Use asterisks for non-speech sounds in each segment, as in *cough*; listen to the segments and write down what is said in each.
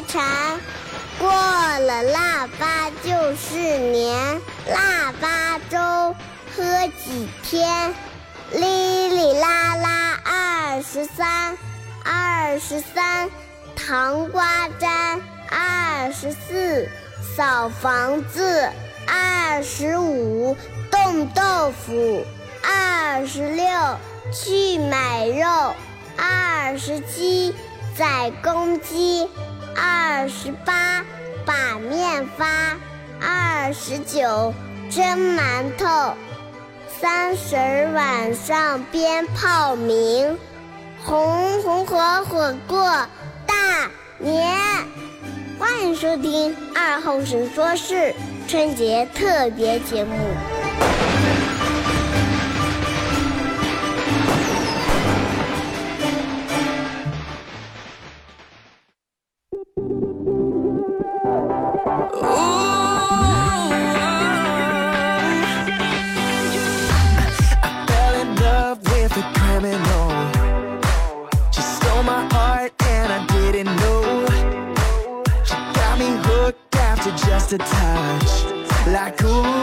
蝉，过了腊八就是年。腊八粥喝几天？哩哩啦啦二十三，二十三糖瓜粘，二十四扫房子，二十五冻豆腐，二十六去买肉，二十七宰公鸡，二十八把面发，二十九蒸馒头。三十晚上鞭炮鸣，红红火火过大年。欢迎收听二后生说事春节特别节目。a touch like ooh.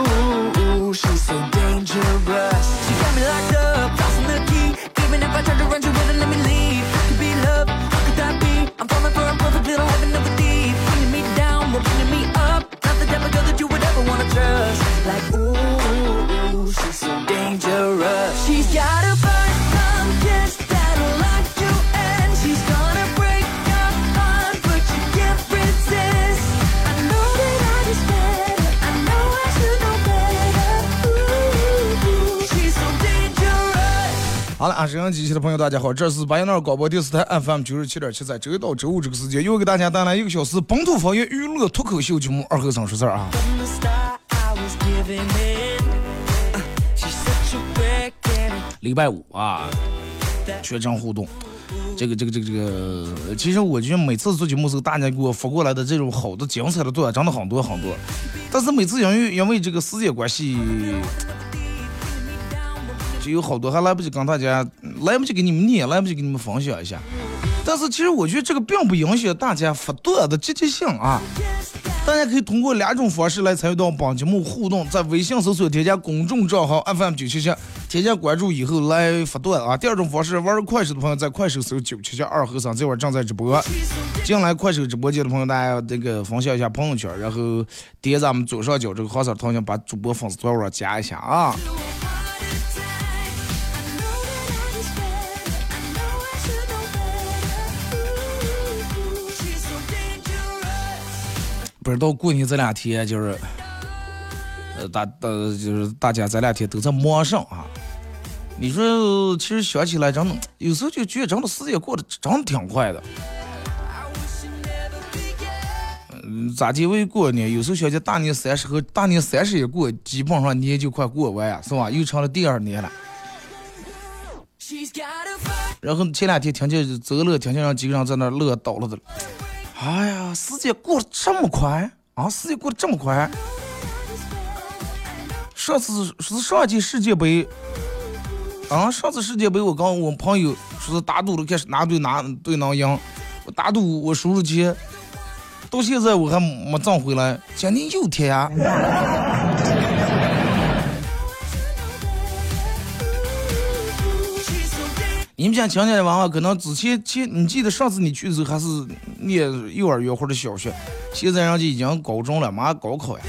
好了，啊，收音机前的朋友，大家好，这是巴彦淖尔广播电视台 FM 九十七点七，在周一到周五这个时间，又给大家带来一个小时本土方言娱乐脱口秀节目《二和尚说事儿》啊。礼拜五啊，全程互动，这个这个这个这个，其实我觉得每次做节目时候，大家给我发过来的这种好的精彩的段真的很多很多，但是每次因为因为这个时间关系。就有好多还来不及跟大家，来不及给你们念，来不及给你们分享一下。但是其实我觉得这个并不影响大家发段的积极性啊。大家可以通过两种方式来参与到本节目互动，在微信搜索添加公众账号 FM 九七七，添加关注以后来发段啊。第二种方式，玩快手的朋友在快手搜九七七二和尚，这会儿正在直播。进来快手直播间的朋友，大家这个分享一下朋友圈，然后点咱们左上角这个黄色头像，把主播粉丝团儿加一下啊。不知道过年这两天就是，呃，大呃，就是大家这两天都在忙上啊。你说，其实想起来真的，有时候就觉得真的时间过得真的挺快的。嗯，咋地为过年？有时候想起大年三十和大年三十一过，基本上年就快过完，是吧？又成了第二年了。然后前两天听见走乐，听见让几个人在那乐倒了的。哎呀，时间过得这么快啊！时间过得这么快。上次是上届世界杯啊，上次世界杯我跟我朋友说是打赌了，看哪队哪队能赢。我打赌我输了钱，到现在我还没挣回来。今天又天呀！你们家亲戚的娃娃可能之前前，你记得上次你去的时候还是念幼儿园或者小学，现在人家已经高中了，马上高考呀。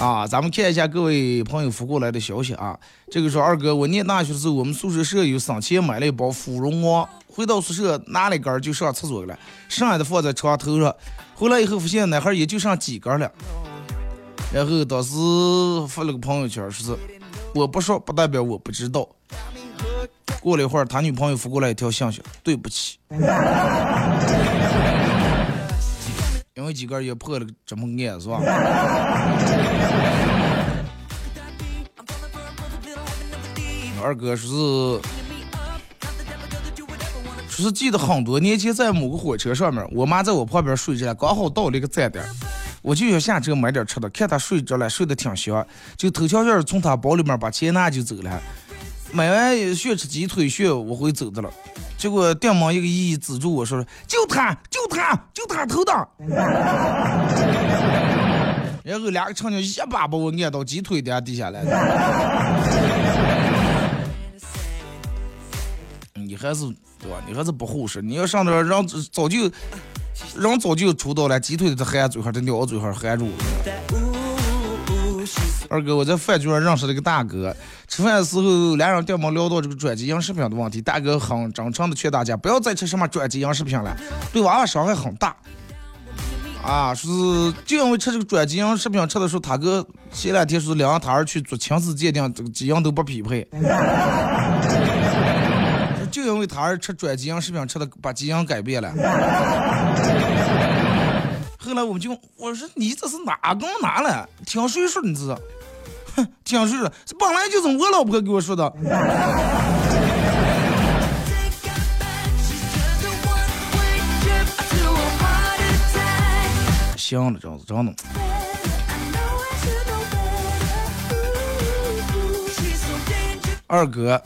啊，咱们看一下各位朋友发过来的消息啊。这个说二哥，我念大学的时候，我们宿舍舍友省钱买了一包芙蓉王，回到宿舍拿了一根就上厕所了，剩下的放在床头上。回来以后发现那盒也就剩几根了，然后当时发了个朋友圈，说是我不说不代表我不知道。过了一会儿，他女朋友发过来一条信息：“对不起，*laughs* 因为几根也破了这么眼是吧？”二哥说是，说是记得很多年前在某个火车上面，我妈在我旁边睡着了，刚好到了一个站点，我就想下车买点吃的，看她睡着了，睡得挺香，就偷悄悄从她包里面把钱拿就走了。买完血吃鸡腿血，我会走的了。结果店门一个姨姨指住我说：“就他，就他，就他偷的。” *laughs* 然后两个长娘一把把我按到鸡腿底下地下来。*laughs* 你还是对吧？你还是不护士。你要上那人早就人早就出到了鸡腿的含嘴上，这鸟嘴上含住了。二哥，我在饭局上认识了一个大哥，吃饭的时候两人掉毛聊到这个转基因食品的问题，大哥很真诚的劝大家不要再吃什么转基因食品了，对娃娃伤害很大。啊，说是就因为吃这个转基因食品吃的时候，他哥前两天说领着他儿去做亲子鉴定，这个基因都不匹配。*laughs* 就因为他儿吃转基因食品吃的把基因改变了。后来我们就我说你这是哪跟哪了？听谁说你这？哼，听谁说？这本来就是我老婆给我说的。行了，这样子，真的。二哥，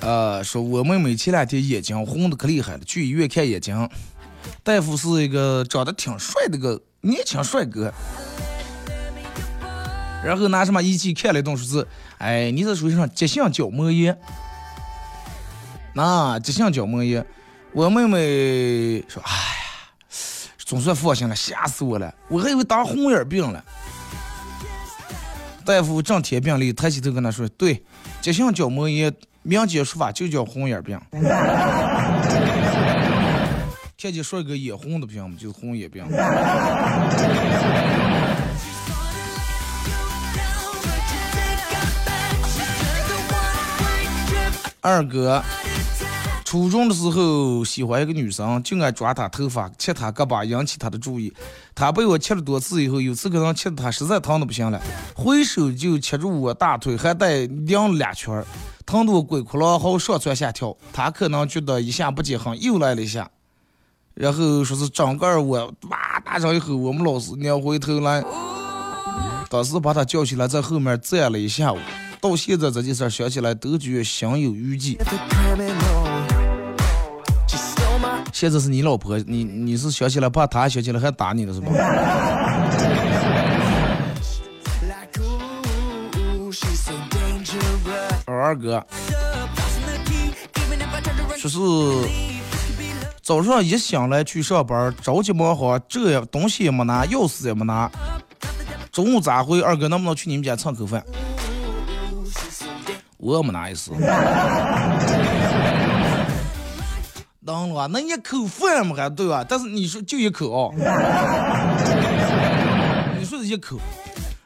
呃，说我妹妹前两天眼睛红的可厉害了，去医院看眼睛。大夫是一个长得挺帅的个年轻帅哥，然后拿什么仪器看了一顿，说是，哎，你这属于什么急性角膜炎？那急性角膜炎，我妹妹说，哎呀，总算放心了，吓死我了，我还以为得红眼病了。大夫正贴病历，抬起头跟他说，对，急性角膜炎，民间说法就叫红眼病。看见帅哥眼红的病就是红眼病。二哥，初中的时候喜欢一个女生，就爱抓她头发、切她胳膊，引起她的注意。她被我切了多次以后，有次可能切的她实在疼的不行了，回手就切住我大腿，还带拧了两圈，疼得我鬼哭狼嚎，上蹿下跳。她可能觉得一下不解恨，又来了一下。然后说是整个我哇大声以后，我们老师娘回头来，当时把她叫起来，在后面站了一下午。到现在这件事儿想起来都觉得心有余悸。现在是你老婆，你你是想起来怕她想起来还打你了是吧？二哥，说是。早上一醒来去上班，着急忙慌，这也东西也没拿，钥匙也没拿。中午咋回？二哥能不能去你们家蹭口饭？我也没拿意思。当了吧，那一口饭嘛还对吧？但是你说就一口啊？你说的一口，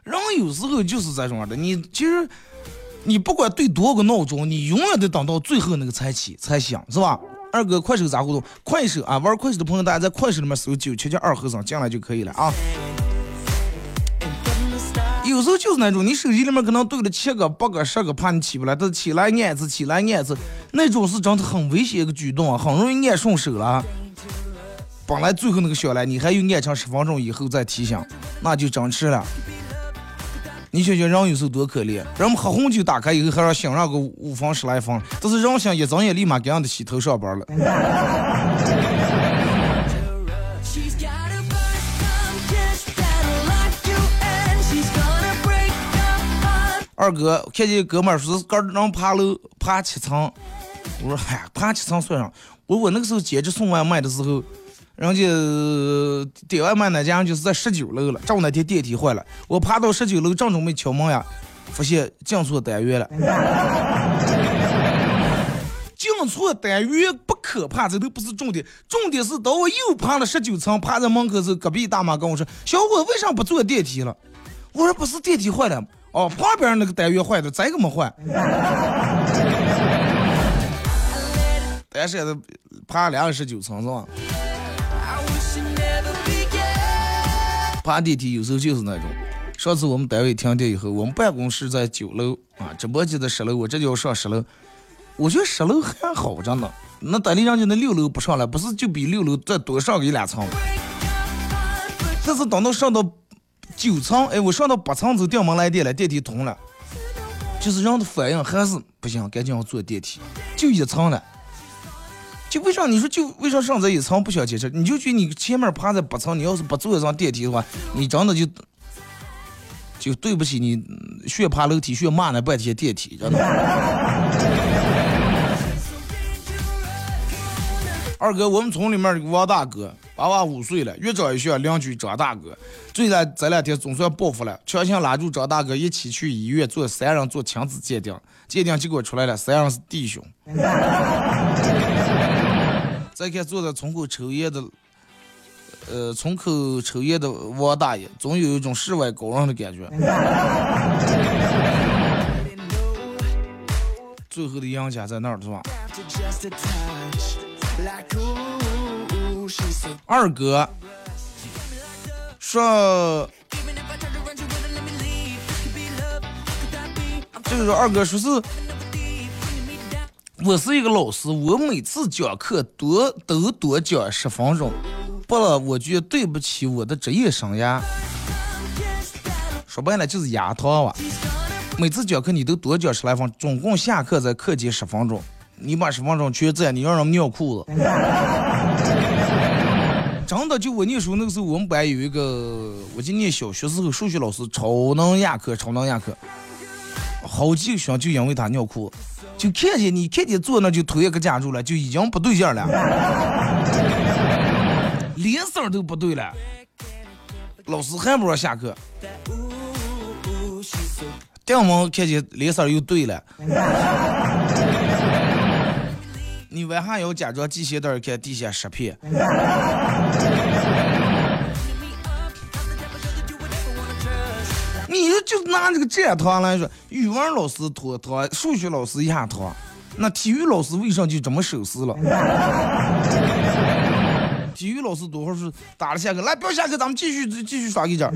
人有时候就是这种的。你其实你不管对多少个闹钟，你永远得等到最后那个才起才响，是吧？二哥，快手咋互动？快手啊，玩快手的朋友，大家在快手里面搜“九七七二和尚”进来就可以了啊。有时候就是那种，你手机里面可能对了七个、八个、十个，怕你起不来，但是起来按一次，起来按一次，那种是真的很危险一个举动啊，很容易按顺手了。本来最后那个小来，你还有按成十分钟以后再提醒，那就真吃了。你想想，人有时候多可怜，人们喝红酒打开以后还让醒上个五分十来分，但是人想一睁眼立马给俺的洗头上班了。二哥看见哥们儿说是个人爬楼爬七层，我说嗨，爬七层算上。我我那个时候兼职送外卖的时候。人家点外卖那家就是在十九楼了，正那天电梯坏了，我爬到十九楼正准备敲门呀，发现进错单元了。进错单元不可怕，这都不是重点，重点是等我又爬了十九层，爬在门口时，隔壁大妈跟我说：“小伙为啥不坐电梯了？”我说：“不是电梯坏了，哦，旁边那个单元坏的，这个没坏。*laughs* ”但是也爬了二十九层是吧？爬电梯有时候就是那种，上次我们单位停电以后，我们办公室在九楼啊，直播间在十楼，我这就要上十楼。我觉得十楼还好着呢，那等理人家那六楼不上来，不是就比六楼再多上个一两层？但是等到上到九层，哎，我上到八层走，电门来电了，电梯通了，就是人的反应还是不行，赶紧要坐电梯，就一层了。就为啥你说就为啥上这一层不想坚持？你就觉你前面爬在八层，你要是不坐上电梯的话，你真的就就对不起你学爬楼梯学骂那半天电梯，真的。*laughs* 二哥，我们村里面的王大哥，娃娃五岁了，越长越像邻居张大哥。最近这两天总算报复了，强行拉住张大哥一起去医院做三人做亲子鉴定，鉴定结果出来了，三人是弟兄。*laughs* 再看坐在村口抽烟的，呃，村口抽烟的王大爷，总有一种世外高人的感觉。最后的赢家在那儿，是吧？二哥说，这个二哥说是，我是一个老师，我每次讲课多都多讲十分钟，不了我觉得对不起我的职业生涯。说白了就是压堂啊，每次讲课你都多讲十来分总共下课在课间十分钟。你把十分钟全占，你让人尿裤子。真的，就我念书那个时候，我们班有一个，我就念小学时候数学老师，超能压课，超能压课。好几个学生就因为他尿裤，就看见你看见坐那就头也给夹住了，就已经不对劲了，脸色都不对了。老师还不让下课，电门看见脸色又对了。你为啥要假装系鞋带看地下十片？你就拿这个这堂来说，语文老师拖堂，数学老师压堂，那体育老师为啥就这么守时了？体育老师多会是打了下课，来不要下课，咱们继续继续耍一阵。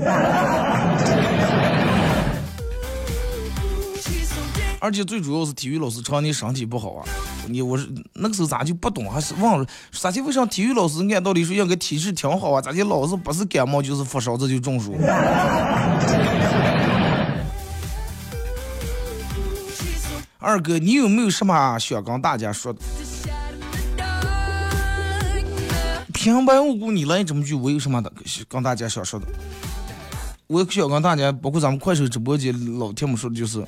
而且最主要是体育老师常年身体不好啊。你我是那个时候咋就不懂，还是忘了？咋就为啥体育老师按道理说应该体质挺好啊？咋就老是不是感冒就是发烧，这就中暑？*laughs* 二哥，你有没有什么想跟大家说的？平白无故你来这么句，我有什么的跟大家想说的？我想跟大家，包括咱们快手直播间老听们说的就是，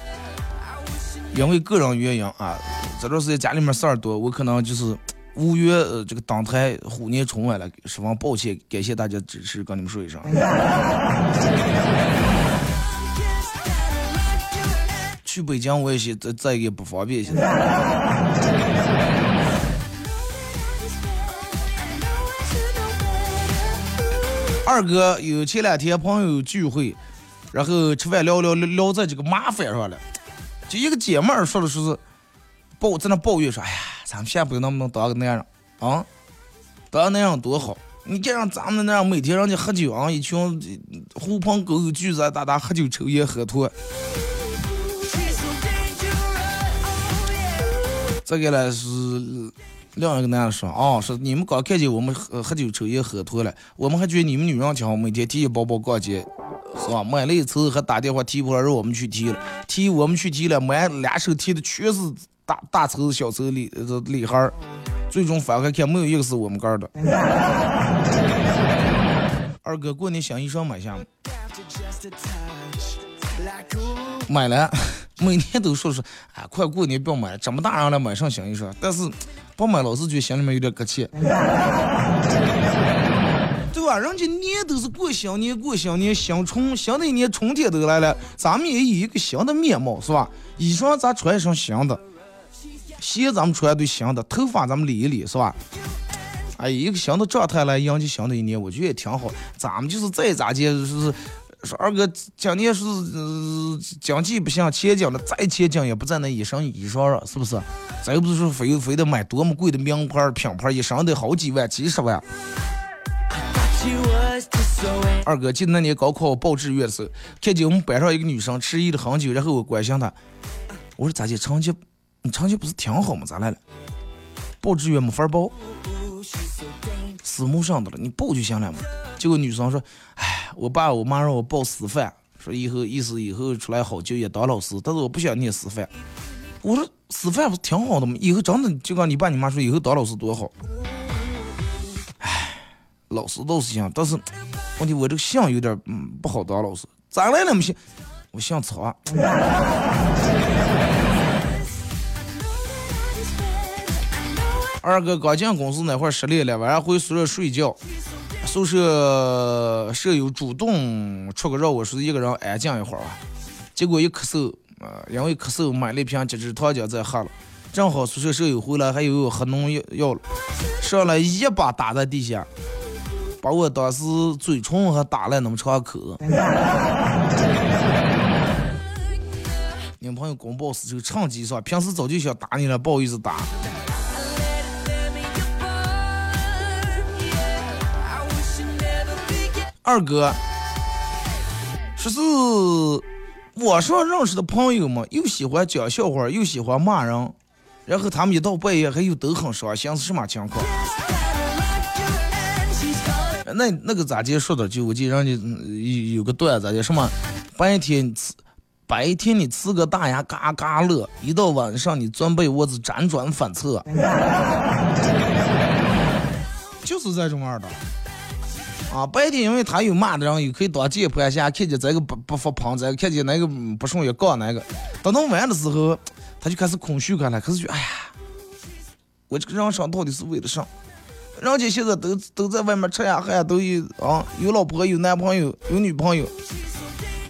因为个人原因啊。这段时间家里面事儿多，我可能就是 *tsk* 五月呃这个登台虎年春晚了，十分抱歉，感谢大家支持，跟你们说一声。*laughs* 去北京我也是再再也不方便现在。二哥有前两天朋友聚会，然后吃饭聊聊聊聊在这个麻烦上了，就一个姐妹儿说的说是。抱在那抱怨说：“哎呀，咱们下辈子能不能当个男人啊？当个男人多好！你看让咱们那样每天让你喝酒啊，一群狐朋狗友聚在大大喝酒抽烟喝脱。这个呢是另一个男人说啊，说你们刚看见我们喝喝酒抽烟喝脱了，我们还觉得你们女人挺好，每天提包包逛街，是吧？买了一次还打电话提包让我们去提了，提我们去提了，买两手提的全是。”大大车小车里这里孩儿，最终翻开看，没有一个是我们干的。*laughs* 二哥过年想衣裳买下吗？买了，*laughs* 每年都说说，哎，快过年不要买，这么大人了买上新衣裳，但是不买老是觉得心里面有点搁气。对吧？人家年都是过新年，过新年，新春，新的一年春天都来了，咱们也有一个新的面貌，是吧？衣裳咱穿上新的。鞋咱们穿对新的，头发咱们理一理，是吧？哎，一个新的状态来迎接新的一年，我觉得也挺好。咱们就是再咋地，是说二哥今年是经济不行，钱进了，再钱进也不在那一身衣裳上，是不是？咱又不是说非非得买多么贵的名牌品牌，一身得好几万、几十万。二哥记得那年高考报志愿的时候，看见我们班上一个女生迟疑了很久，然后我关心她，我说咋的，成绩？你成绩不是挺好吗？咋来了？报志愿没法报，私募上的了，你报就行了嘛。结果女生说：“哎，我爸我妈让我报师范，说以后意思以后出来好就业当老师，但是我不想念师范。我说师范不是挺好的吗？以后真的就跟你爸你妈说，以后当老师多好。老师倒是行，但是问题我这个姓有点嗯不好当老师。咋来了？没姓，我姓曹。二哥刚进公司那会儿失恋了，晚上回宿舍睡觉，宿舍舍友主动出个让我说一个人安静一会儿啊，结果一咳嗽，啊，因为咳嗽买了一瓶吉汁糖浆在喝了，正好宿舍舍友回来还有喝农药药了，上来一把打在地下，把我当时嘴唇还打了那么长口。*laughs* 女朋友公报私仇，趁机说，平时早就想打你了，不好意思打。二哥，说是网上认识的朋友嘛，又喜欢讲笑话，又喜欢骂人，然后他们一到半夜还有都很伤心，是什么情况？那那个咋介说的？就我记得人家有有个段子，叫什么？白天吃白天你吃个大牙嘎嘎乐，一到晚上你钻被窝子辗转反侧，*laughs* 就是这种样的。啊，白天因为他有骂的人，又可以当键盘侠，看见这个不不发胖，这个看见那个不顺眼杠那个。等到晚的时候，他就开始空虚感了，开始觉哎呀，我这个人生到底是为了啥？人家现在都都在外面吃呀喝呀，都有啊，有老婆有男朋友有女朋友，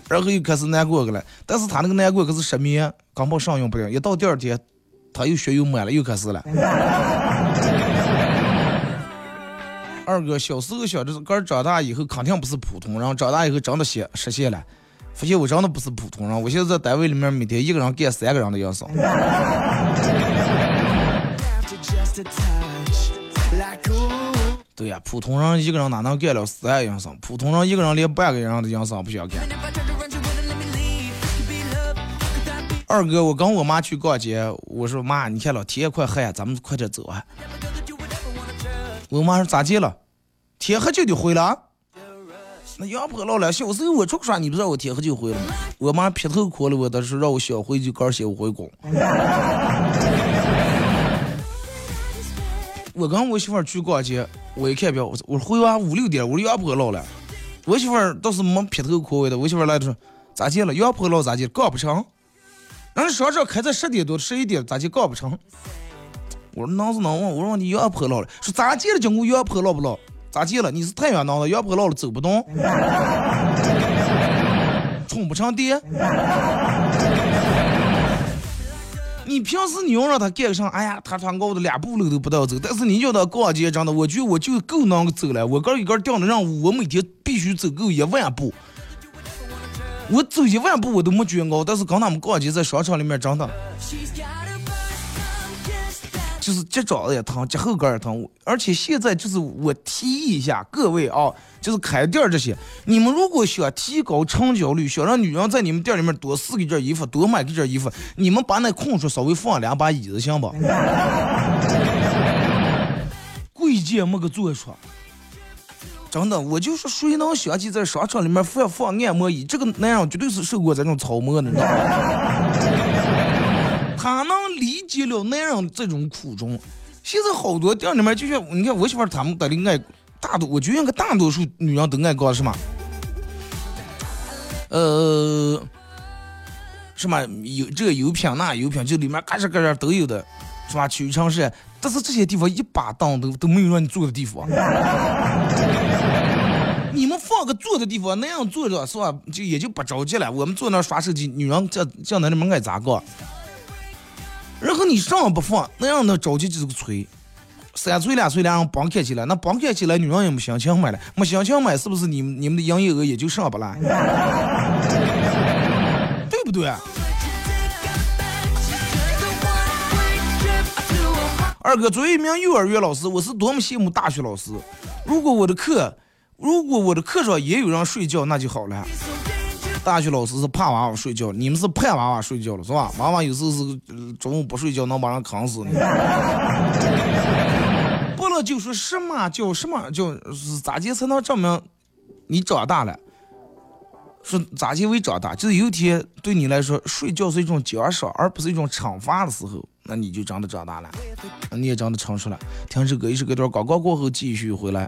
然后又开始难过去了。但是他那个难过可是失眠，根本上用不了。一到第二天，他又血又满了，又开始了。二哥小时候想着个长大以后肯定不是普通人，长大以后真的现实现了，发现我真的不是普通人。我现在在单位里面每天一个人干三个人的样子。*laughs* 对呀，普通人一个人哪能干了三个人生？普通人一个人连半个人的样子不想干。二哥，我跟我妈去逛街，我说妈，你看老天快黑了，咱们快点走啊。我妈说咋接了？天黑就得回了？那杨婆老了，小时候我出去耍，你不知道我天黑就回了吗？我妈劈头哭了，我当时让我小回就刚先回宫。我跟我媳妇去逛街，我一看表，我我回完五六点，我说杨婆老了。我媳妇倒是没劈头哭的，我媳妇来的说咋接了？杨婆老咋接？逛不成？人家商场开在十点多十一点，咋就逛不成？我说能是能问，我说你羊坡老了，说咋接了？经过羊坡老不老？咋接了？你是太阳能的，羊坡老了走不动，充不上电。你平时你要让他干上？哎呀，他他高的两步路都不到走，但是你叫他逛街，真的，我觉得我就够能走了。我个一个定的任务，我每天必须走够一万步。我走一万步我都没觉高，但是跟他们逛街在商场里面真的。就是脚掌也疼，脚后跟也疼，而且现在就是我提议一下各位啊，就是开店这些，你们如果想提高成交率，想让女人在你们店里面多试几件衣服，多买几件衣服，你们把那空处稍微放两把椅子行不？贵贱没个做处，真的，我就说谁能想起在商场里面放放按摩椅，这个男人绝对是受过这种折磨的，你知道吗？他能理解了男人这种苦衷。现在好多店里面，就像你看我媳妇他们得里爱大多，我觉得应该大多数女人都爱搞什么？呃，什么有这个油品那油品，就里面各式各样都有的，是吧？屈臣氏，但是这些地方一把凳都都没有让你坐的地方。*laughs* 你们放个坐的地方，那样坐着是吧？就也就不着急了。我们坐那刷手机，女人这这那里面爱咋搞？然后你上不放，那样的着急就是个催，三催两催两人绑开起来，那绑开起来女人也没心情买了，没心情买是不是你们你们的营业额也就上不来？*laughs* 对不对？二哥作为一名幼儿园老师，我是多么羡慕大学老师。如果我的课，如果我的课上也有人睡觉，那就好了。大学老师是怕娃娃睡觉，你们是盼娃娃睡觉了，是吧？娃娃有时候是中午不睡觉，能把人扛死你。*laughs* 不了就说什么叫什么叫是咋地才能证明你长大了？说咋就会长大？就是有一天对你来说，睡觉是一种奖赏，而不是一种惩罚的时候，那你就真的长大了，你也真的成熟了。听首歌，一首歌段广告过后继续回来。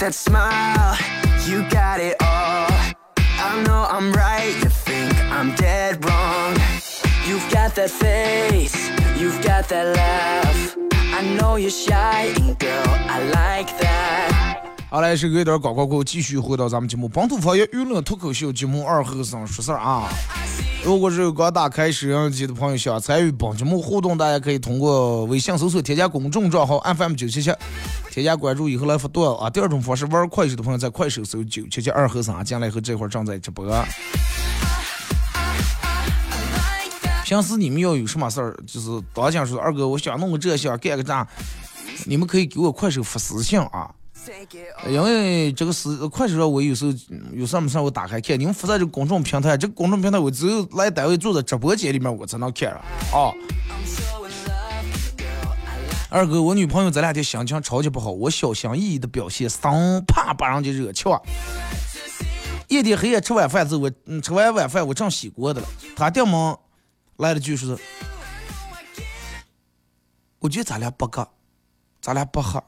？that smile, you got it all. I know I'm right, you think I'm dead wrong. You've got that face, you've got that laugh. I know you're shy, girl, I like that. 好嘞，是隔一段广告过后，继续回到咱们节目《本土方言娱乐脱口秀》节目二后生说事儿啊。如果是刚打开摄像机的朋友想参与本节目互动，大家可以通过微信搜索添加公众账号 FM 九七七，添加关注以后来发段啊。第二种方式，玩快手的朋友在快手搜九七七二和三，进来以后这会儿正在直播。平时你们要有什么事儿，就是当想说二哥，我想弄个这，想干个这，你们可以给我快手发私信啊。因为这个是快手上，我有时候有什么事我打开看。你们发在这个公众平台，这个公众平台我只有来单位坐在直播间里面，我才能看啊。啊，二哥，我女朋友这两天心情超级不好，我小心翼翼的表现，生怕把人家惹气。夜里黑夜吃晚饭之后，我吃完晚饭我正洗锅的了，他电门来了句说：“我觉得咱俩不合，咱俩不合。”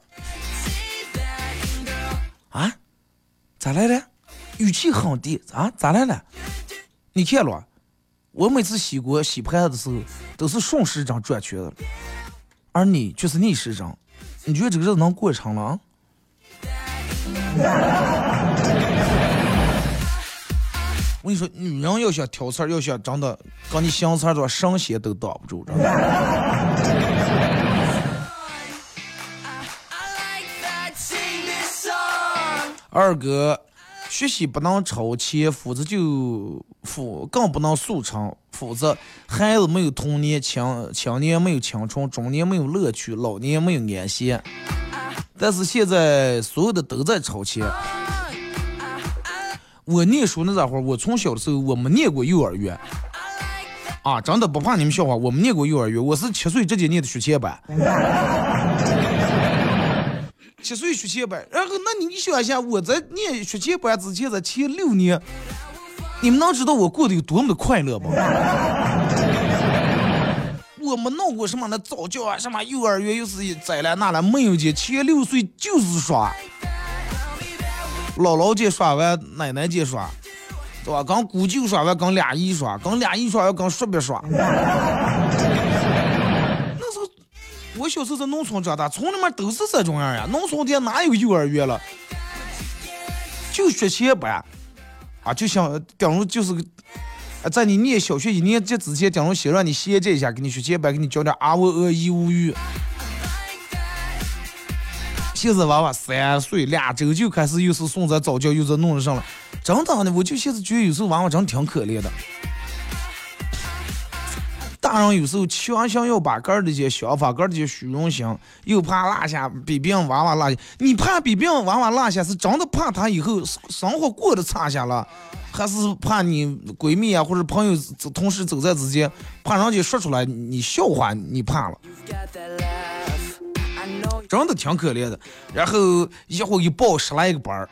啊，咋来了？语气很低啊，咋来了？你看了，我每次洗锅洗盘子的时候都是顺时针转圈的，而你却是逆时针。你觉得这个日子能过长了？*laughs* 我跟你说，女人要想挑刺儿，要想真的跟你相刺儿的话，神仙都挡不住的。*laughs* 二哥，学习不能超前，否则就否更不能速成，否则孩子没有童年，青青年没有青春，中年没有乐趣，老年没有安闲。但是现在所有的都在超前。我念书那会儿，我从小的时候我没念过幼儿园，啊，真的不怕你们笑话，我没念过幼儿园，我是七岁直接念的学前班。七岁学前班，然后那你你想一下，我在念学前班之前，在前六年，你们能知道我过得有多么的快乐吗？*laughs* 我没闹过什么那早教啊，什么幼儿园又是在了那了，没有见。前六岁就是耍，姥姥家耍完，奶奶家耍，对吧？跟姑舅耍完，跟俩姨耍，跟俩姨耍完，跟叔伯耍。*laughs* 那时候我小时候在农村长大，村里面都是这种样呀。农村店哪有幼儿园了？就学前班，啊，就想顶如就是个，在你念小学一年级之前，顶如先让你衔接一下，给你学前班，给你教点啊喔呃一无语。现在娃娃三岁两周就开始又是送在早教，又是弄上了，真的呢，我就现在觉得有时候娃娃真挺可怜的。大人有时候强行要把个儿的些想法、个儿的些虚荣心，又怕落下比别人娃娃落下。你怕比别人娃娃落下，是真的怕他以后生活过得差下了，还是怕你闺蜜啊或者朋友、同事走在之间，怕人家说出来你笑话你怕了？真的挺可怜的。然后一会儿一报十来个班儿。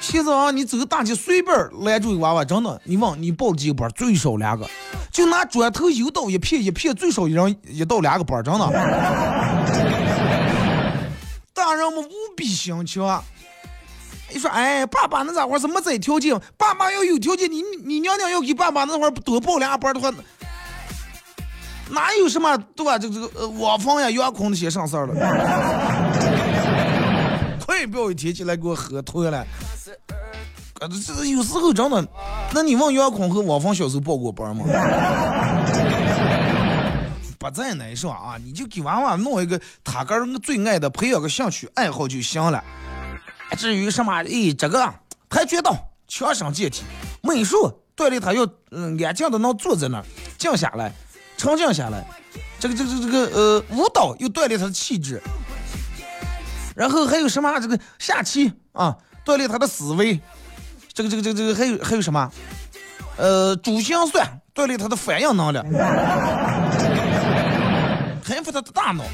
现在啊，你走大街随便拦住一个娃娃，真的，你问你报几个班，最少两个，就拿砖头油刀一片一片，最少一人一到两个板儿，真的。大人们无比心强。你说，哎，爸爸那咋会是没这条件？爸妈要有条件，你你娘娘要给爸爸那会儿多报两个班的话，哪有什么对吧？这个这个呃，瓦房呀、员空那些上事儿了。*laughs* 快不要一天起来给我喝脱了。呃，这有时候真的，那你问袁坤和王芳小时候报过班吗？*laughs* 不在那上啊，你就给娃娃弄一个他个人最爱的，培养个兴趣爱好就行了。至于什么，哎，这个跆拳道强身健体，美术锻炼他要嗯安静的能坐在那静下来，沉静下来。这个这个这个呃舞蹈又锻炼他的气质，然后还有什么这个下棋啊，锻炼他的思维。这个这个这个这个还有还有什么？呃，珠心算锻炼他的反应能力，*laughs* 还复他的大脑。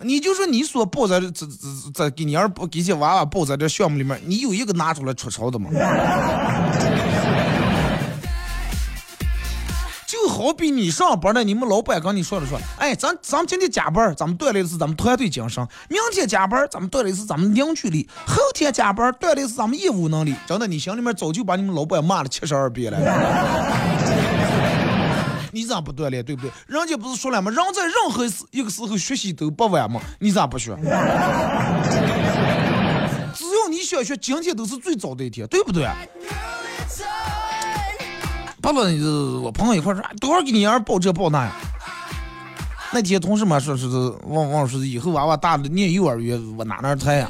你就说你所报在这这这这给你儿给些娃娃报在这项目里面，你有一个拿出来出丑的吗？好比你上班呢，你们老板跟你说了说，哎，咱咱们今天加班，咱们锻炼的是咱们团队精神；明天加班，咱们锻炼的是咱们凝聚力；后天加班，锻炼的是咱们业务能力。真的，你心里面早就把你们老板骂了七十二遍了。*laughs* 你咋不锻炼，对不对？人家不是说了吗？人在任何一个时候学习都不晚吗？你咋不学？*laughs* 只要你想学，今天都是最早的一天，对不对？爸爸，我朋友一块说，多少给你儿报这报那呀？那天同事们说是忘忘说以后娃娃大了念幼儿园，我哪哪猜呀？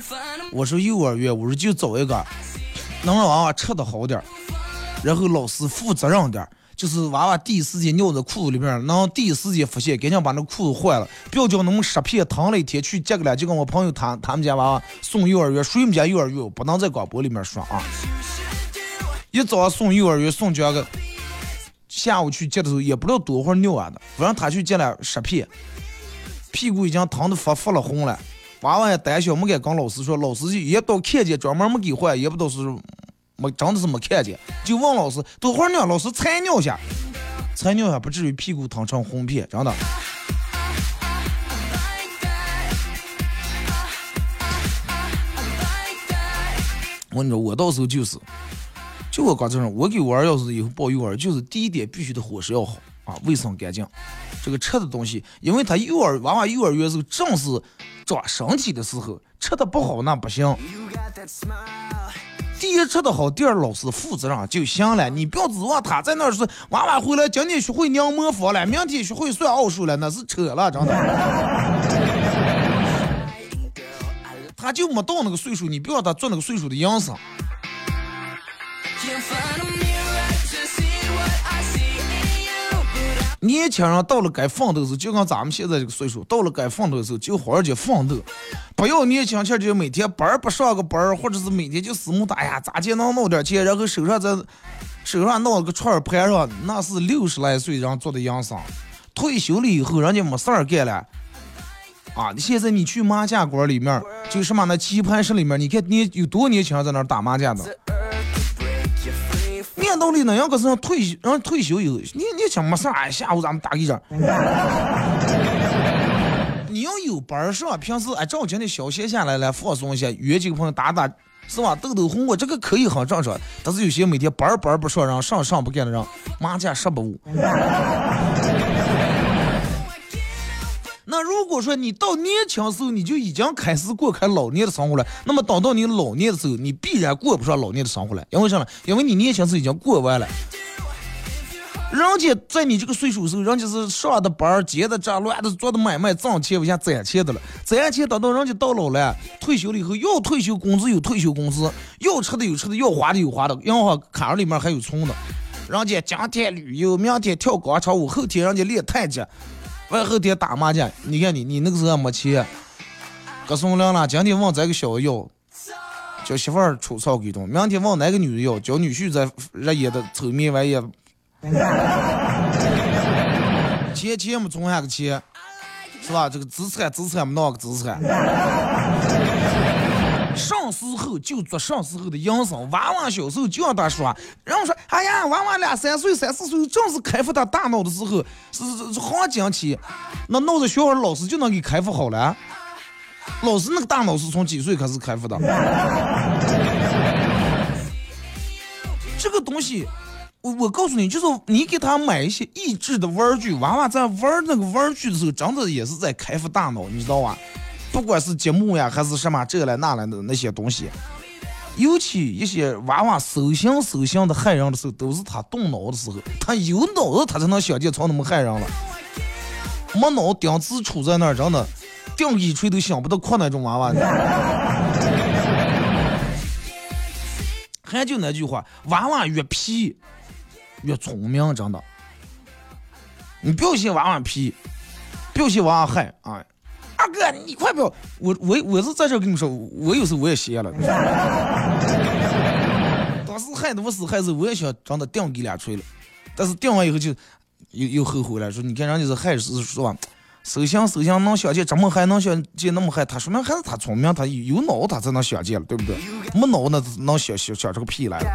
我说幼儿园，我说就找一个能让娃娃吃的好点然后老师负责任点就是娃娃第一时间尿在裤子里面，能第一时间发现，赶紧把那裤子换了，不要叫那么十片疼了一天去接个了，就跟我朋友谈他们家娃娃送幼儿园，谁们家幼儿园不能在广播里面说啊！一早上送幼儿园送这个。下午去接的时候也不知道多会儿尿完的，反正他去接了十片，屁股已经疼的发发了红了。娃娃也胆小，没敢跟老师说，老师也不看见，专门没给换，也不知道是没真的是没看见，就问老师多会儿尿，老师才尿下，才尿下不至于屁股疼成红片，真的。我跟你说，我到时候就是。就我刚这种，我给我儿要是以后报幼儿，就是第一点必须得伙食要好啊，卫生干净。这个吃的东西，因为他幼儿娃娃幼儿园时候正是长身体的时候，吃的不好那不行。第一吃的好，第二老师负责任就行了。你不要指望他在那儿是娃娃回来今天学会拧模仿了，明天学会算奥数了，那是扯了，真的。*laughs* 他就没到那个岁数，你不要他做那个岁数的样子。年轻人到了该奋斗的时候，就跟咱们现在这个岁数，到了该奋斗的时候，就好好去奋斗，不要年轻气就每天班不上个班儿，或者是每天就死木打呀，咋就能弄点钱，然后手上在手上弄了个串儿盘上，那是六十来岁人做的养生。退休了以后，人家没事儿干了啊！你现在你去麻将馆里面，就什么那棋盘室里面，你看你有多年轻人在那打麻将的。按道理那样个是退休，人退休以后，你你想没事儿，下午咱们打一仗。*laughs* 你要有班儿上，平时哎正经的小闲下来来放松一下，约几个朋友打打，是吧？斗斗红，我这个可以很正常。但是有些每天班儿班儿不上，人上上不干的人，麻将上不误。那如果说你到年轻时候你就已经开始过开老年的生活了，那么等到你老年的时候，你必然过不上老年的生活了。因为什么？因为你年轻时候已经过完了。人家在你这个岁数时候，人家是上的班、接的账、乱的做的买卖，挣钱为下攒钱的了。攒钱等到人家到老了，退休了以后，要退休工资有退休工资，要吃的有吃的，要花的有花的，银行卡里面还有存的。人家今天旅游，明天跳广场舞，后天人家练太极，完后天打麻将。你看你，你那个时候没钱，哥送凉了。今天问这个小要，叫媳妇儿出草给动；明天问哪个女的要，叫女婿在日夜的愁眉玩意。钱钱没存下个钱，是吧？这个资产资产没弄个资产。上时候就做上时候的营生，娃娃小时候就让他说。然后说，哎呀，娃娃两三岁、三四岁，正是开发他大脑的时候，是是是黄金期。那闹着学校老师就能给开发好了。老师那个大脑是从几岁开始开发的？这个东西。我我告诉你，就是你给他买一些益智的玩具，娃娃在玩那个玩具的时候，真的也是在开发大脑，你知道吧？不管是积木呀，还是什么这来那来的那些东西，尤其一些娃娃手心手心的害人的时候，都是他动脑的时候，他有脑子他才能想见操那么害人了。没脑钉子杵在那儿，真的钉一锤都想不到扩那种娃娃。还就那句话，娃娃越皮。越聪明，真的。你不要嫌娃娃皮，不要嫌娃娃害啊！二哥，你快不要！我我我是在这跟你说，我有时候我也歇了。当时害的我死害死，我也想真的顶给俩锤了，但是顶完以后就又又后悔了，说你看人家是害是吧？首先，首先能想见，怎么还能想见那么害？他说明还是他聪明，他有脑他才能想见了，对不对？没脑那能想想想这个屁来了。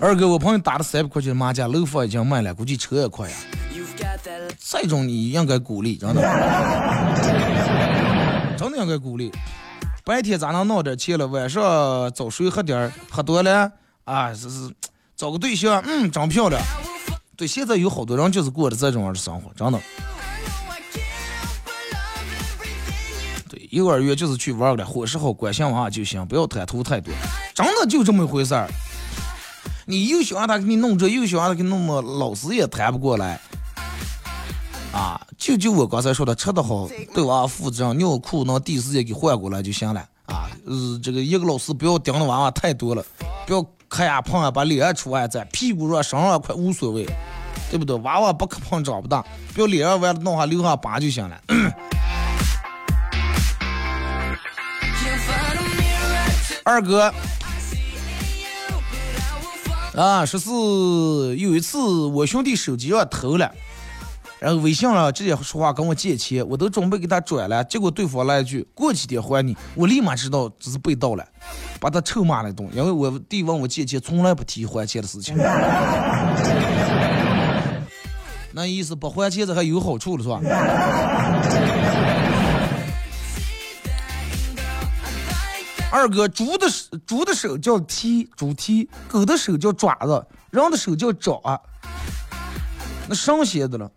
二哥，我朋友打了三百块钱的麻将，楼房已经卖了，估计车也快呀。这种你应该鼓励，真的，*laughs* 真的应该鼓励。白天咱能闹点钱了？晚上早睡喝点喝多了啊，是是，找个对象，嗯，真漂亮。对，现在有好多人就是过的这种样的生活，真的。对，幼儿园就是去玩的，伙食好，关心娃就行，不要贪图太多，真的就这么一回事儿。你又想让他给你弄这，又想让他给你弄那，老师也谈不过来。啊，就就我刚才说的，吃得好，对娃娃负责，尿裤能第一时间给换过来就行了。啊，呃，这个一个老师不要盯着娃娃太多了，不要磕呀碰呀，把脸出外在屁股上、身上快无所谓，对不对？娃娃不磕碰长不大，不要脸上完了弄下留下疤就行了。*clears throat* 二哥。啊，说是有一次我兄弟手机上偷了，然后微信上直接说话跟我借钱，我都准备给他转了，结果对方来一句过几天还你，我立马知道这是被盗了，把他臭骂了一顿，因为我弟问我借钱从来不提还钱的事情，*laughs* 那意思不还钱这还有好处了是吧？*laughs* 二哥，猪的猪的手叫蹄，猪蹄；狗的手叫爪子，人的手叫爪。那上写的了，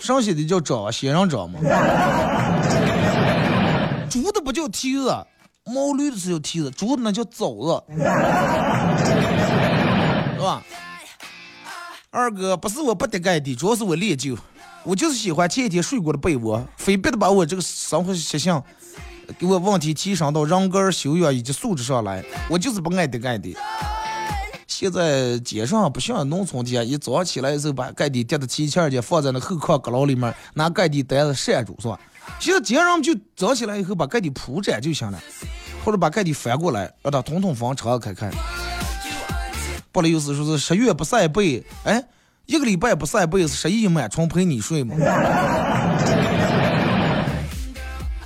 上写的叫爪，仙人掌嘛。猪的不叫蹄子，毛驴的是叫蹄子，猪的那叫枣子，是吧？二哥，不是我不得盖的，主要是我练就，我就是喜欢前一天睡过的被窝，非逼的把我这个生活习性。给我问题提升到人格修养以及素质上来，我就是不爱得盖的。现在街上不像农村的，一早上起来的时候把盖的叠的齐齐的，放在那后炕阁楼里面，拿盖的单子扇住，是吧？现在街上就早起来以后把盖的铺展就行了，或者把盖的翻过来，让它通通风，敞开开。不了意思说是十月不晒被，哎，一个礼拜不晒被是十一满床陪你睡吗？*laughs*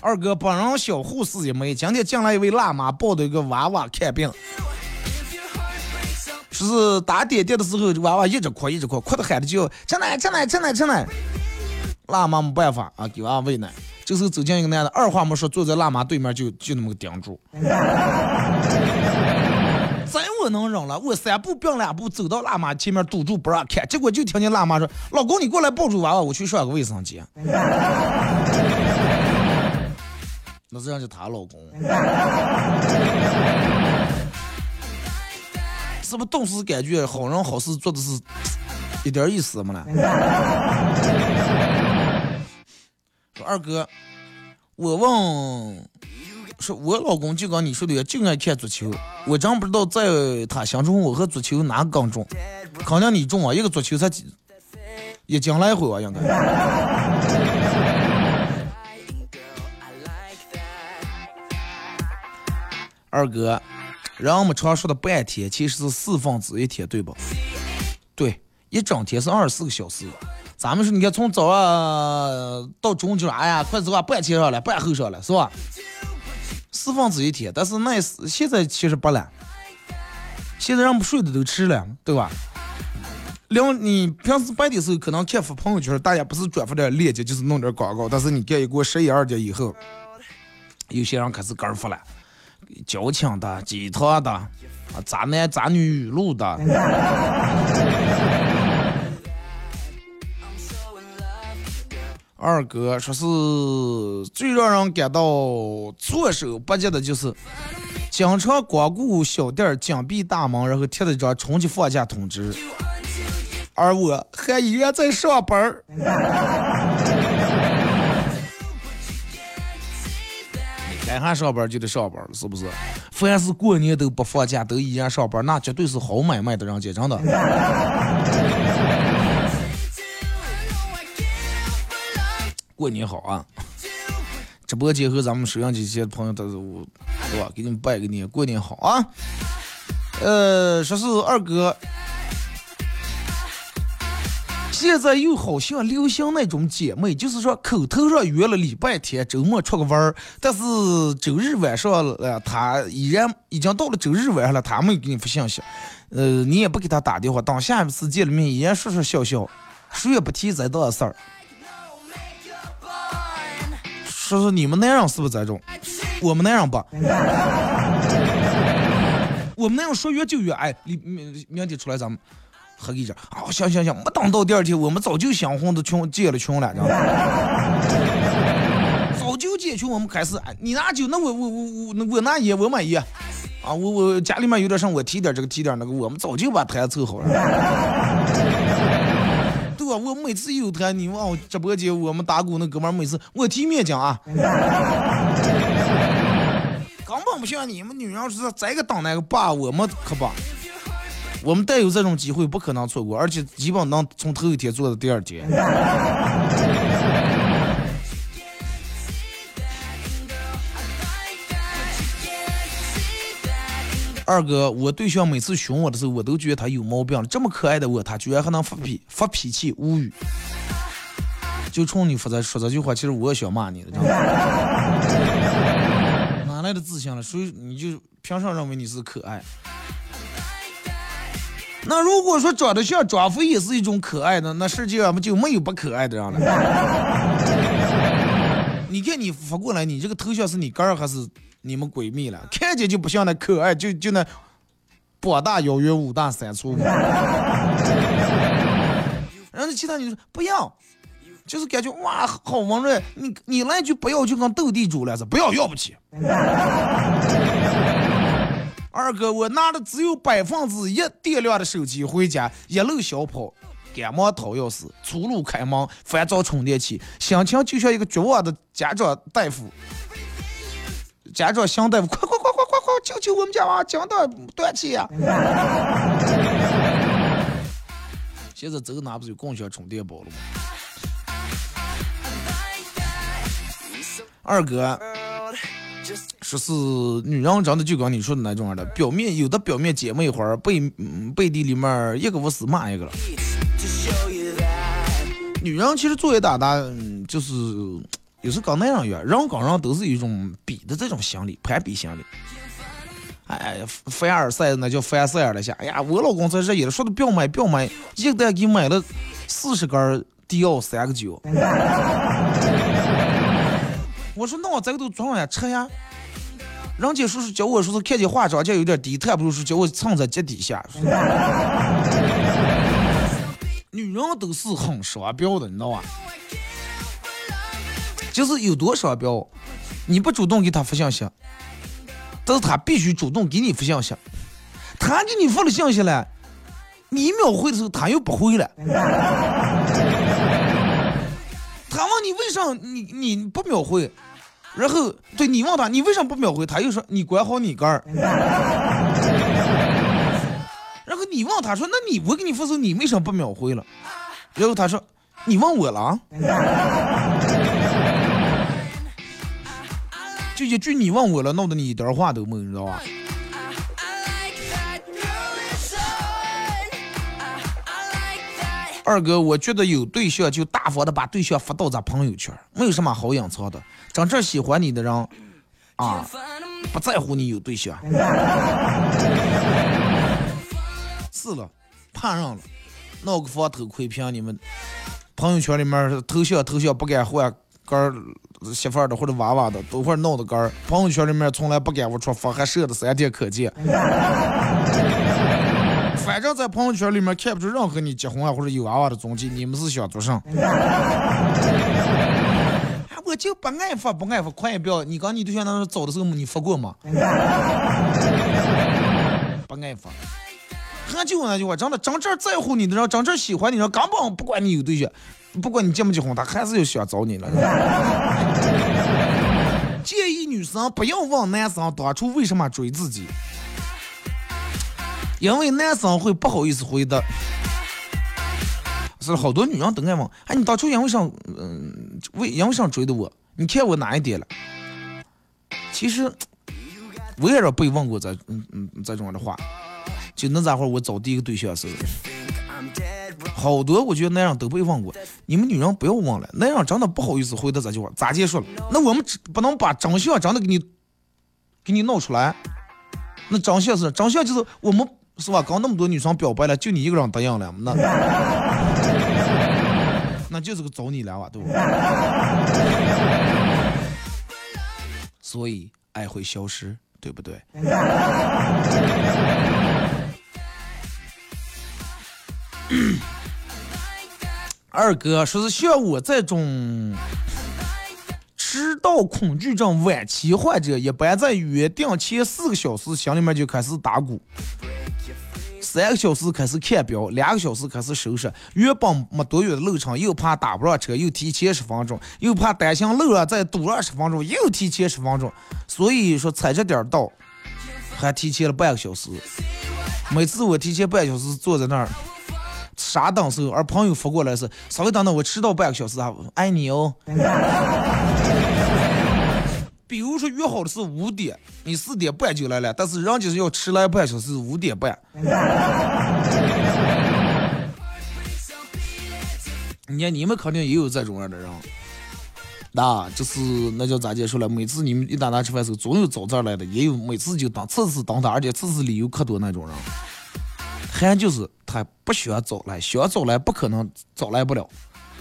二哥，本人小护士一枚。今天进来一位辣妈，抱着一个娃娃看病。说是打点滴的时候，娃娃一直哭，一直哭，哭的喊着叫吃奶，吃奶，吃奶，吃奶。辣妈没办法啊，给娃娃喂奶。这时候走进一个男的，二话没说，坐在辣妈对面就就那么个盯住。*laughs* 真我能忍了，我三步并两步走到辣妈前面堵住不让看，结果就听见辣妈说：“老公，你过来抱住娃娃，我去上个卫生间。*laughs* ”那这样就她老公。*laughs* 是不是顿时感觉好人好事做的是一点意思没了？*laughs* 说二哥，我问，说我老公就跟你说的，就爱看足球。我真不知道在他心中，我和足球哪个更重？肯定你重啊，一个足球才几一斤来回啊，应该。*laughs* 二哥，人们常说的半天其实是四分之一天，对不？对，一整天是二十四个小时。咱们说，你看从早上到中午哎呀，快走啊，半天上了，半后上了，是吧？四分之一天，但是那现在其实不了。现在人不睡的都迟了，对吧？两，你平时白的时候可能看发朋友圈，大家不是转发点链接，就是弄点广告。但是你看一过十一二点以后，有些人开始跟发了。矫情的、鸡汤的、啊渣男渣女语录的。*laughs* 二哥说是最让人感到措手不及的，就是经常光顾小店紧闭大门，然后贴了一张春节放假通知，而我还依然在上班儿。*laughs* 该上上班就得上班，是不是？凡是过年都不放假，都依然上班，那绝对是好买卖的人家，真的。*laughs* 过年好啊！直播间和咱们收音机前朋友都是我，对吧？给你们拜个年，过年好啊！呃，说是二哥。现在又好像流行那种姐妹，就是说口头上约了礼拜天周末出个玩儿，但是周日晚上了，他依然已经到了周日晚上了，他没有给你发信息，呃，你也不给他打电话，等下一次见了面依然说说笑笑，谁也不提这档事儿。说说你们男人是不是这种？我们男人不，*laughs* 我们男人说约就约，哎，明明明天出来咱们。喝一点啊！行行行，没等到第二天，我们早就相婚的群建了群了，知道吗？*laughs* 早就建群，我们开始，你拿酒，那我我我我我拿烟，我买烟啊！我我家里面有点事，我提点这个提点那个，我们早就把台凑好了。*laughs* 对吧，我每次有台，你往我直播间，我们打鼓那哥们每次我提面讲啊，*laughs* 根本不像你们女人是这个当那个爸，我们可不。我们带有这种机会，不可能错过，而且基本能从头一天做到第二天。*laughs* 二哥，我对象每次凶我的时候，我都觉得他有毛病。这么可爱的我，他居然还能发脾发脾气，无语。就冲你说这说这句话，其实我也想骂你的，*laughs* 哪来的自信了？所以你就凭啥认为你是可爱？那如果说长得像张飞也是一种可爱的，那世界上不就没有不可爱的人了？*laughs* 你看你发过来，你这个头像是你哥儿还是你们闺蜜了？看见就不像那可爱，就就那膀大腰圆五大三粗。*laughs* 然后其他女生不要，就是感觉哇好温润。你你来句不要就跟斗地主了是？不要要不起。二哥，我拿了只有百分之一电量的手机回家，一路小跑，赶忙掏钥匙，出路开门，翻找充电器，心情就像一个绝望的家长大夫。家长想大夫，快快快快快快，救救我们家娃，讲到断气呀！*laughs* 现在走哪不是有共享充电宝了吗？二哥。说是女人真的就跟你说的那种样的，表面有的表面姐妹花，背背地里面一个我死骂一个了。女人其实作为大大，就是有时跟那样样，人跟人都是一种比的这种心理，攀比心理。哎，凡尔赛那叫凡赛尔了下。哎呀，我老公在这也说的不要买不要买，一个给买了四十根迪奥三个九。我说那我这个都装上呀，车呀。人家说是叫我说是看见化妆间有点低，他不如说叫我蹭在脚底下。*laughs* 女人都是很双标的，你知道吧？就是有多双标，你不主动给他发信息，但是他必须主动给你发信息。他给你发了信息了，你秒回的时候他又不回了。*laughs* 他问你为啥你你不秒回，然后对你问他你为什么不秒回，他又说你管好你杆儿。*laughs* 然后你问他说那你我给你发时候你为什么不秒回了？然后他说你问我了啊？就一句你问我了，闹得你一点话都没，你知道吧？二哥，我觉得有对象就大方的把对象发到咱朋友圈，没有什么好隐藏的。真正喜欢你的人，啊，不在乎你有对象。*laughs* 是了，怕上了，闹个防偷窥屏，你们朋友圈里面头像头像不敢换，杆儿媳妇儿的或者娃娃的都会闹的杆儿。朋友圈里面从来不敢我出发，还设的三天可见。*laughs* 反正，在朋友圈里面看不出任何你结婚啊或者有娃娃的踪迹，你们是想做啥？我就不爱发，不爱发，快也不要。你刚你对象那时候走的时候，你发过吗？*laughs* 不爱发。他就那句话，真的，真正在乎你的人，真正喜欢你的人，根本不管你有对象，不管你结没结婚，他还是要想找你了。*laughs* 建议女生不要问男生当初为什么追自己。因为男生会不好意思回答，是好多女人都爱问，哎，你当初因为啥，嗯，为因为啥追的我？你看我哪一点了？其实我也是被问过这，嗯嗯这种的话，就那家伙我找第一个对象时候，好多我觉得那样都被问过，你们女人不要问了，那样真的不好意思回答这句话，咋结束了？那我们不能把真相真的给你给你闹出来，那真相是真相就是我们。是吧？刚那么多女生表白了，就你一个人答应了，那那就是个找你了哇，对不？*laughs* 所以爱会消失，对不对？*coughs* 二哥说是像我这种迟到恐惧症晚期患者，一般在约定前四个小时，心里面就开始打鼓。三个小时开始看表，两个小时开始收拾。原本没多远的路程，又怕打不上车，又提前十分钟；又怕担心路上再堵二十分钟，又提前十分钟。所以说，踩着点儿到，还提前了半个小时。每次我提前半小时坐在那儿，傻等候，而朋友发过来是稍微等等，我迟到半个小时啊，爱你哦。比如说约好的是五点，你四点半就来了，但是人家是要迟来半小时，五点半。你看你们肯定也有这种样的人，那就是那叫咋介说了？每次你们一打那吃饭的时候，总有早这儿来的，也有每次就等次次等他，而且次次理由可多那种人。还就是他不需要早来，想早来不可能早来不了。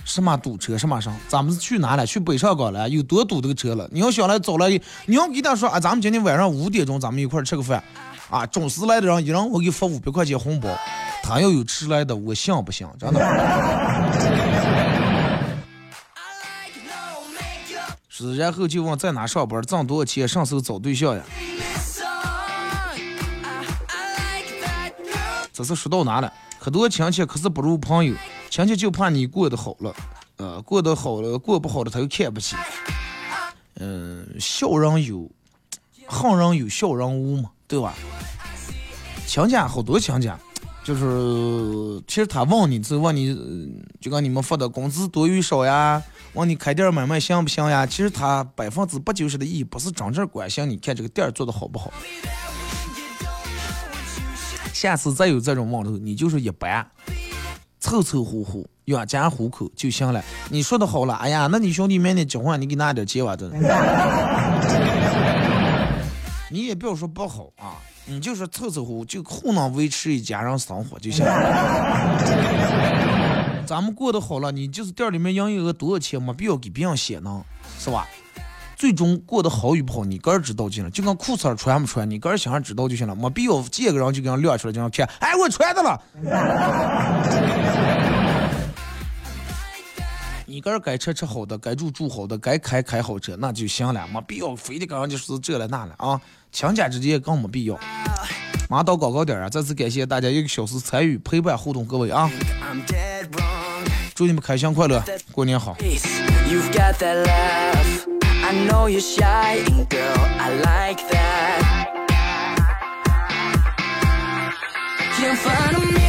什么堵车什么上？咱们是去哪了？去北上广了？有多堵这个车了？你要想来早来，你要给他说啊，咱们今天晚上五点钟咱们一块儿吃个饭，啊，准时来的人一人我给发五百块钱红包。他要有迟来的，我信不信？真的。是，然后就问在哪上班，挣多少钱，上手找对象呀？这是说到哪了？很多亲戚可是不如朋友，亲戚就怕你过得好了，呃，过得好了，过不好的他又看不起。嗯，小人有，好人有，小人无嘛，对吧？亲戚好多亲戚，就是其实他问你，是问你，就跟你们发的工资多与少呀，问你开店买卖行不行呀？其实他百分之八九十的意义不是真正关心你看这个店做的好不好。下次再有这种问头，你就是一般，凑凑合合养家糊口就行了。你说的好了，哎呀，那你兄弟明天结婚，你给拿点钱吧，这。你也不要说不好啊，你就是凑凑合合就糊弄维持一家人生活就行了。*laughs* 咱们过得好了，你就是店里面营业额多少钱，没必要给别人写呢，是吧？最终过得好与不好，你个人知道就行了。就跟裤衩穿不穿，你个人想想知道就行了。没必要见个人就给人亮出来，就让骗。哎，我穿的了。*laughs* 你个人该吃吃好的，该住住好的，该开开好车，那就行了。没必要非得跟人家说这了那了啊，强加之间更没必要。马上到广告点啊！再次感谢大家一个小时参与陪伴互动，各位啊！祝你们开心快乐，过年好！You've got that. I know you're shy, girl, I like that. You find me.